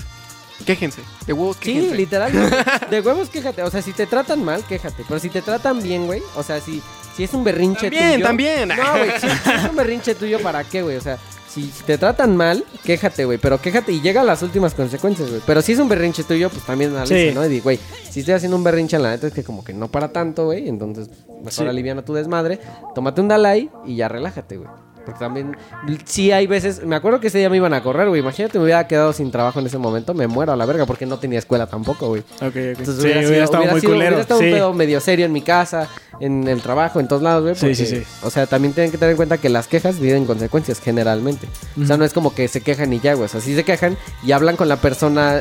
Quéjense. De huevos, Sí, quéjense. literal. De huevos, quéjate. O sea, si te tratan mal, quéjate. Pero si te tratan bien, güey. O sea, si, si es un berrinche También, tuyo. también. No, güey. Si, si es un berrinche tuyo, ¿para qué, güey? O sea, si, si te tratan mal, quéjate, güey. Pero quéjate y llega a las últimas consecuencias, güey. Pero si es un berrinche tuyo, pues también analiza, Sí. ¿no? Y di, güey, si estoy haciendo un berrinche, la neta es que como que no para tanto, güey. Entonces, mejor Sí. aliviana tu desmadre. Tómate un Dalai y ya relájate, güey. Porque también, sí hay veces, me acuerdo que ese día me iban a correr, güey. Imagínate, me hubiera quedado sin trabajo en ese momento, me muero a la verga porque no tenía escuela tampoco, güey. Ok, ok. Entonces sí, hubiera, hubiera, sido- estado hubiera muy sido- culero. hubiera estado sí. un pedo medio serio en mi casa, en el trabajo, en todos lados, güey. Sí, porque, sí, sí. O sea, también tienen que tener en cuenta que las quejas tienen consecuencias generalmente. O sea, no es como que se quejan y ya, güey. O sea, sí se quejan y hablan con la persona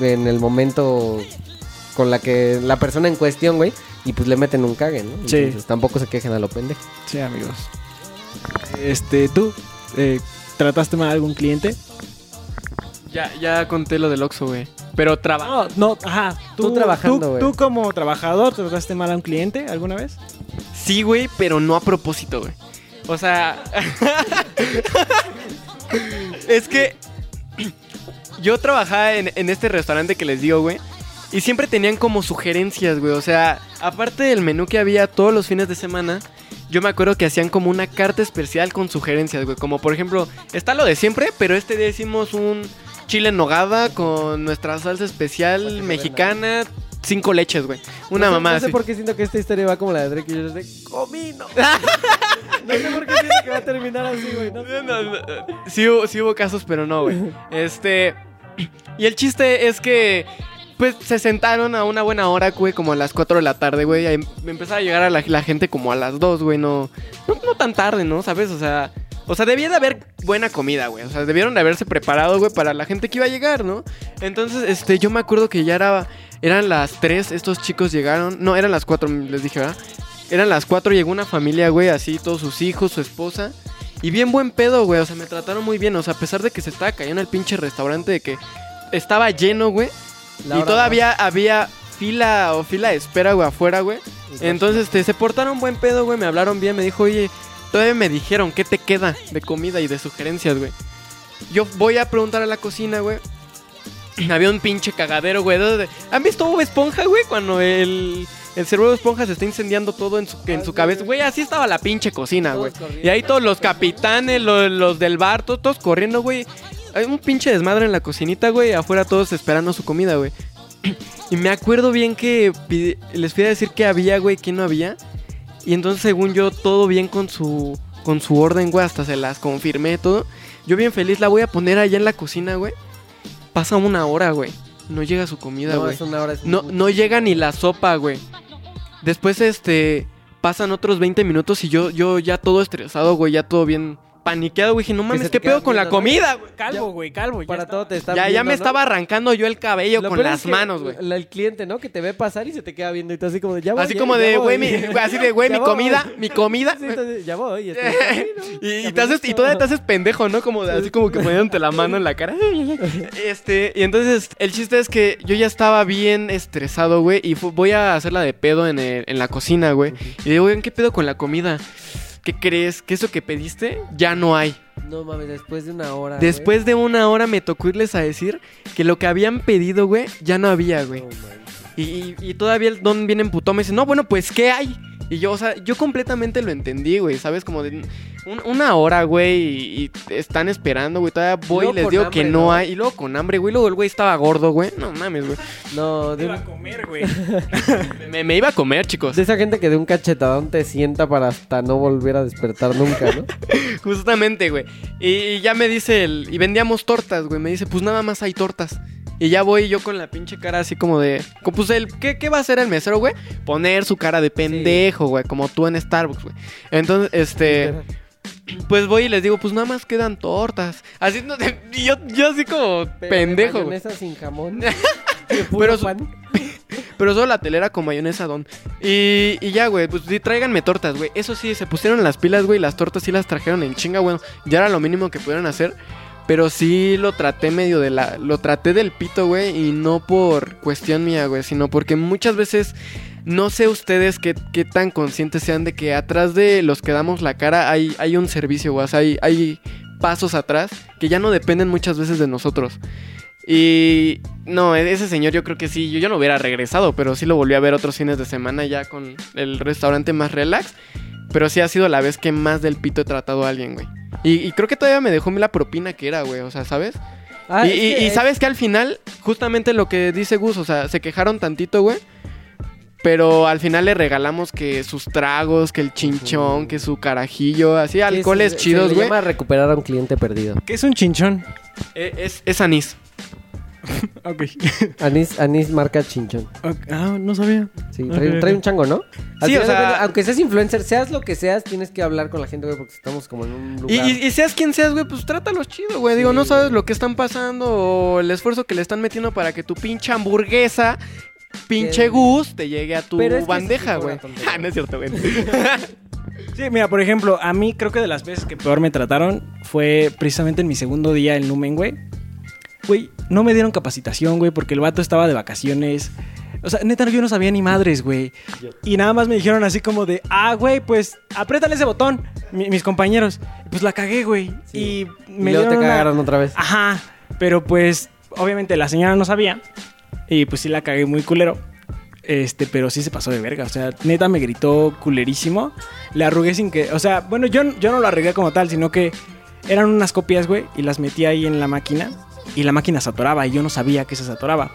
eh, en el momento con la que la persona en cuestión, güey, y pues le meten un cague, ¿no? Sí. Entonces tampoco se quejen a lo pendejo. Sí, amigos. Este, ¿tú eh, trataste mal a algún cliente? Ya, ya conté lo del Oxxo, güey. Pero trabajo. No, no, ajá. Tú trabajando, tú, güey. tú como trabajador, ¿trataste mal a un cliente alguna vez? Sí, güey, pero no a propósito, güey. O sea... es que... Yo trabajaba en, en este restaurante que les digo, güey. Y siempre tenían como sugerencias, güey. O sea, aparte del menú que había todos los fines de semana, yo me acuerdo que hacían como una carta especial con sugerencias, güey. Como por ejemplo, está lo de siempre, pero este día hicimos un chile en nogada con nuestra salsa especial mexicana, cinco leches, güey. Una no sé, mamá No sé así. por qué siento que esta historia va como la de Drake y yo de comino. no sé por qué siento que va a terminar así, güey. No sé. Sí, sí hubo casos, pero no, güey. Este. Y el chiste es que. Pues se sentaron a una buena hora, güey, como a las 4 de la tarde, güey. Ahí Empezaba a llegar a la, la gente como a las 2, güey, no, no. No tan tarde, ¿no? ¿Sabes? O sea. O sea, debía de haber buena comida, güey. O sea, debieron de haberse preparado, güey, para la gente que iba a llegar, ¿no? Entonces, este, yo me acuerdo que ya era. Eran las 3, estos chicos llegaron. No, eran las 4, les dije, ¿verdad? Eran las 4, llegó una familia, güey, así, todos sus hijos, su esposa. Y bien buen pedo, güey. O sea, me trataron muy bien. O sea, a pesar de que se estaba cayendo el pinche restaurante, de que estaba lleno, güey. Y todavía había fila o fila de espera, güey, afuera, güey. Entonces, este, se portaron buen pedo, güey. Me hablaron bien. Me dijo, oye, todavía me dijeron, ¿qué te queda de comida y de sugerencias, güey? Yo voy a preguntar a la cocina, güey. Había un pinche cagadero, güey. ¿Dónde- ¿Han visto Bob Esponja, güey? Cuando el, el cerebro de Esponja se está incendiando todo en su, en su cabeza. güey. Así estaba la pinche cocina, güey. Y ahí todos los capitanes, los, los del bar, todos, todos corriendo, güey. Hay un pinche desmadre en la cocinita, güey, afuera todos esperando su comida, güey. Y me acuerdo bien que pide- les fui a decir que había, güey, que no había. Y entonces, según yo, todo bien con su, con su orden, güey, hasta se las confirmé todo. Yo bien feliz la voy a poner allá en la cocina, güey. Pasa una hora, güey. No llega su comida, No, güey. es una hora. es No, no llega ni la sopa, güey. Después, este, pasan otros 20 minutos y yo, yo ya todo estresado, güey, ya todo bien paniqueado, güey. Dije, no mames, ¿qué pedo con la comida, güey? Calvo, güey, calvo. ya Para está. todo te están Ya, ya me ¿no? estaba arrancando yo el cabello Lo con peor es las que manos, güey. la- El cliente, ¿no? Que te ve pasar y se te queda viendo y tú así como de ya voy. Así ya- como ya de, voy. güey, mi, así de, güey, Ya mi voy. comida, mi comida. Sí, entonces, ya voy. y estoy- Y, y te haces, y todavía te haces pendejo, ¿no? Como de- así como que poniéndote la mano en la cara. Este, y entonces el chiste es que yo ya estaba bien estresado, güey, y fu- voy a hacerla de pedo en, el- en la cocina, güey. Y digo, oigan, ¿qué pedo con la comida? ¿Qué crees? ¿Que eso que pediste ya no hay? No mames, después de una hora. Después de una hora me tocó irles a decir que lo que habían pedido, güey, ya no había, güey. mames. Y, y- y todavía el don viene emputado, me dice, no, bueno, pues, ¿qué hay? Y yo, o sea, yo completamente lo entendí, güey, ¿sabes? Como de un- una hora, güey, y, y están esperando, güey, todavía voy y les digo que no, ¿no? hay. Y luego con hambre, güey, luego el güey estaba gordo, güey. No mames, güey. No, de, Iba un- a comer, güey. Me, me iba a comer, chicos. de esa gente que de un cachetadón te sienta para hasta no volver a despertar nunca, ¿no? Justamente, güey. Y, y ya me dice el... Y vendíamos tortas, güey. Me dice, pues nada más hay tortas. Y ya voy yo con la pinche cara así como de... Pues el, ¿qué, qué va a hacer el mesero, güey? Poner su cara de pendejo, güey. Como tú en Starbucks, güey. Entonces, este... Pues voy y les digo, pues nada más quedan tortas. Así, no, y yo, yo así como Pero pendejo, de güey. mayonesa sin jamón. Pero pan. Pero solo la telera con mayonesa don. Y, y ya, güey, pues sí, tráiganme tortas, güey. Eso sí, se pusieron las pilas, güey. Las tortas sí las trajeron en chinga, bueno. Ya era lo mínimo que pudieron hacer. Pero sí lo traté medio de la... Lo traté del pito, güey. Y no por cuestión mía, güey. Sino porque muchas veces... No sé ustedes qué, qué tan conscientes sean de que atrás de los que damos la cara hay, hay un servicio, güey. Hay, hay pasos atrás que ya no dependen muchas veces de nosotros. Y no, e- ese señor yo creo que sí, yo ya no hubiera regresado, pero sí lo volví a ver otros fines de semana ya con el restaurante más relax. Pero sí ha sido la vez que más del pito he tratado a alguien, güey. Y, y creo que todavía me dejó la propina que era, güey, o sea, ¿sabes? Ah, y es y- que y es- sabes que al final, justamente lo que dice Gus, o sea, se quejaron tantito, güey. Pero al final le regalamos que sus tragos, que el chinchón, que su carajillo, así, alcoholes se- chidos, Se le güey. llama recuperar a un cliente perdido. ¿Qué es un chinchón? Eh, Es, es anís. Ok. Anís, anís marca chinchón. Ah, no sabía. Sí, trae, un chango, ¿no? Al Sí, o sea- aunque seas influencer, seas lo que seas, tienes que hablar con la gente, güey, porque estamos como en un Y, lugar. y- y seas quien seas, güey, pues trátalos chido, güey. Digo, no sabes güey. lo que están pasando o el esfuerzo que le están metiendo para que tu pinche hamburguesa, pinche gus, te llegue a tu Pero es que bandeja, güey. Ah, no es cierto, güey. Sí, mira, por ejemplo, a mí creo que de las veces que peor me trataron fue precisamente en mi segundo día en Lumen, güey. Güey, no me dieron capacitación, güey, porque el vato estaba de vacaciones. O sea, neta, yo no sabía ni madres, güey. Y nada más me dijeron así como de, ah, güey, pues apriétale ese botón, mi- mis compañeros. Pues la cagué, güey. Sí. Y Y me luego te dieron una- cagaron otra vez. Ajá, pero pues obviamente la señora no sabía y pues sí la cagué muy culero. Este, pero sí se pasó de verga, o sea, neta me gritó culerísimo. Le arrugué sin que, o sea, bueno, yo, yo no lo arreglé como tal, sino que eran unas copias, güey, y las metí ahí en la máquina y la máquina se atoraba y yo no sabía que se atoraba.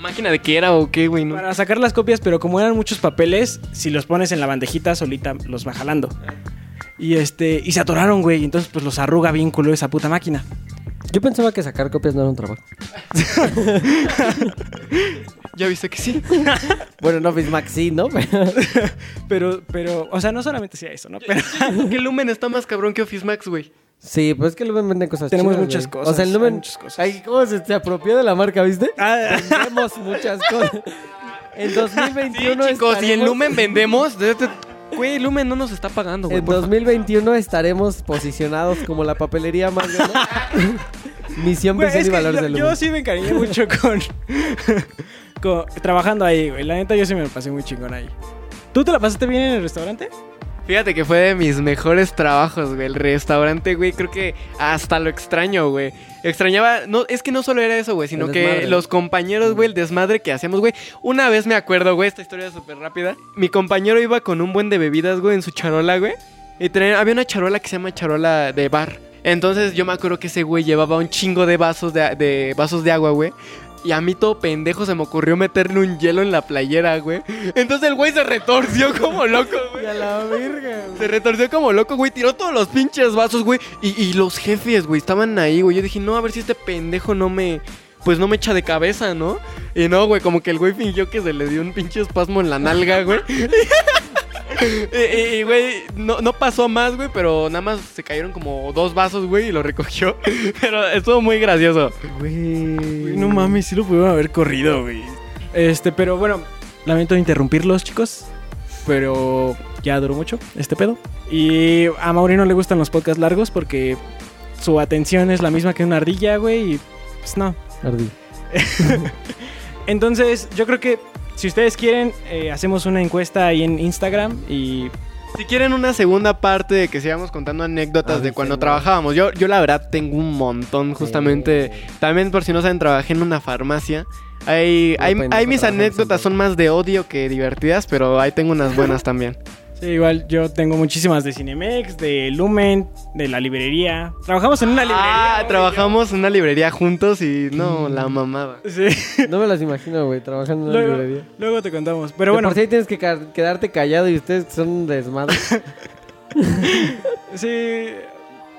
¿Máquina de qué era o qué, güey? No. Para sacar las copias, pero como eran muchos papeles, si los pones en la bandejita solita los va jalando. Y este, y se atoraron, güey, y entonces pues los arruga bien culero esa puta máquina. Yo pensaba que sacar copias no era un trabajo. Ya viste que sí. Bueno, no, Bismack sí, ¿no? Pero- Pero, pero, o sea, no solamente sea eso, ¿no? Pero que Lumen está más cabrón que Office Max, güey. Sí, pues es que Lumen vende cosas Tenemos chidas, muchas güey. cosas, O sea, el hay Lumen... muchas cosas. Ay, ¿cómo se, se apropió de la marca, viste? Ah, Vendemos muchas cosas. En Sí, 2021 chicos, y en estaremos- Lumen vendemos. Güey, Lumen no nos está pagando, güey. En por favor. 2021 estaremos posicionados como la papelería más grande. Misión, güey, visión es y que valores yo, del yo Lumen. sí me encariñé mucho con, con- Trabajando ahí, güey. La neta, yo sí me la pasé muy chingón ahí. ¿Tú te la pasaste bien en el restaurante? Fíjate que fue de mis mejores trabajos, güey. El restaurante, güey, creo que hasta lo extraño, güey. Extrañaba, no, es que no solo era eso, güey, sino El que desmadre. los compañeros, güey, el desmadre que hacíamos, güey. Una vez me acuerdo, güey, esta historia es súper rápida. Mi compañero iba con un buen de bebidas, güey, en su charola, güey. Y traía- había una charola que se llama charola de bar. Entonces yo me acuerdo que ese güey llevaba un chingo de vasos de, de vasos de agua, güey. Y a mí todo pendejo se me ocurrió meterle un hielo en la playera, güey. Entonces el güey se retorció como loco, güey. a la verga, Se retorció como loco, güey. Tiró todos los pinches vasos, güey. Y, y los jefes, güey, estaban ahí, güey. Yo dije, no, a ver si este pendejo no me. Pues no me echa de cabeza, ¿no? Y no, güey, como que el güey fingió que se le dio un pinche espasmo en la nalga, güey. y, güey, no, no pasó más, güey, pero nada más se cayeron como dos vasos, güey, y lo recogió. pero estuvo muy gracioso. Güey. No mames, sí lo pudieron haber corrido, güey. Este, pero bueno, lamento interrumpirlos, chicos. Pero ya duró mucho este pedo. Y a Mauri no le gustan los podcasts largos porque su atención es la misma que una ardilla, güey. Y pues no. Ardí. Entonces, yo creo que si ustedes quieren, eh, hacemos una encuesta ahí en Instagram y Si quieren una segunda parte de que sigamos contando anécdotas de Avísenme. cuando trabajábamos. Yo, yo la verdad tengo un montón, justamente. También por si no saben, trabajé en una farmacia. Hay, hay, hay mis anécdotas son más de odio que divertidas, pero ahí tengo unas buenas también. sí, igual yo tengo muchísimas de Cinemex, de Lumen, de la librería. Trabajamos en una librería. Ah, güey, trabajamos en una librería juntos y no, la mamada. Sí. No me las imagino, güey, trabajando en una Luego, librería. luego te contamos. Pero bueno, Por si ahí tienes que ca- quedarte callado y ustedes son un desmadre. sí.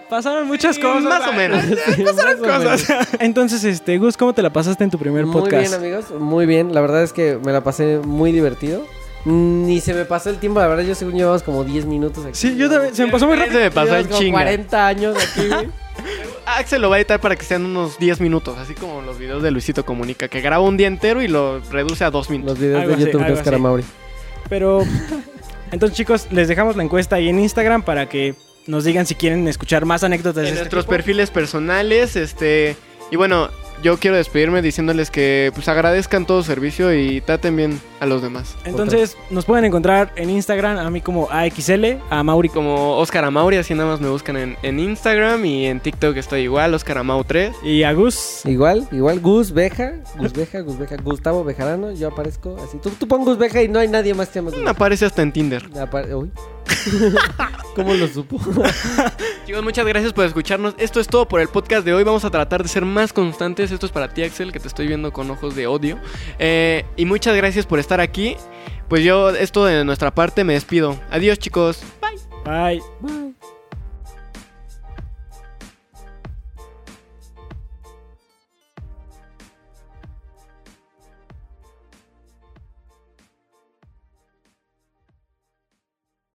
Pasaron muchas Sí, cosas. más o menos. Sí, más o menos. cosas. Entonces, este, Gus, ¿cómo te la pasaste en tu primer Muy podcast? bien, amigos, muy bien. La verdad es que me la pasé muy divertido. Ni se me pasó el tiempo, la verdad, yo según llevamos como 10 minutos aquí. Sí, yo también. Se me pasó muy Se rápido. me pasó en chinga. 40 años aquí, güey. Axel lo va a editar para que sean unos 10 minutos, así como los videos de Luisito Comunica, que graba un día entero y lo reduce a 2 minutos. Los videos Algo de así, YouTube de algo Oscar así. Mauri. Pero. Entonces, chicos, les dejamos la encuesta ahí en Instagram para que nos digan si quieren escuchar más anécdotas de este nuestros tipo. perfiles personales, este, y bueno, yo quiero despedirme diciéndoles que pues agradezcan todo servicio y traten bien a los demás. Entonces, nos pueden encontrar en Instagram, a mí como AXL, a Mauri como. Oscar Amauri, así nada más me buscan en, en Instagram y en TikTok estoy igual, Oscar Amau 3. Y a Gus. Igual, igual, Gus Beja, Gus Beja, Gus Beja, Gustavo Bejarano, yo aparezco así. Tú, tú pon Gus Beja y no hay nadie más que llama Gus Beja. aparece hasta en Tinder. Apare- Uy. ¿Cómo lo supo? Chicos, muchas gracias por escucharnos. Esto es todo por el podcast de hoy. Vamos a tratar de ser más constantes. Esto es para ti, Axel, que te estoy viendo con ojos de odio. Eh, y muchas gracias por estar aquí. Pues yo, esto de nuestra parte, me despido. Adiós, chicos. Bye. Bye. Bye.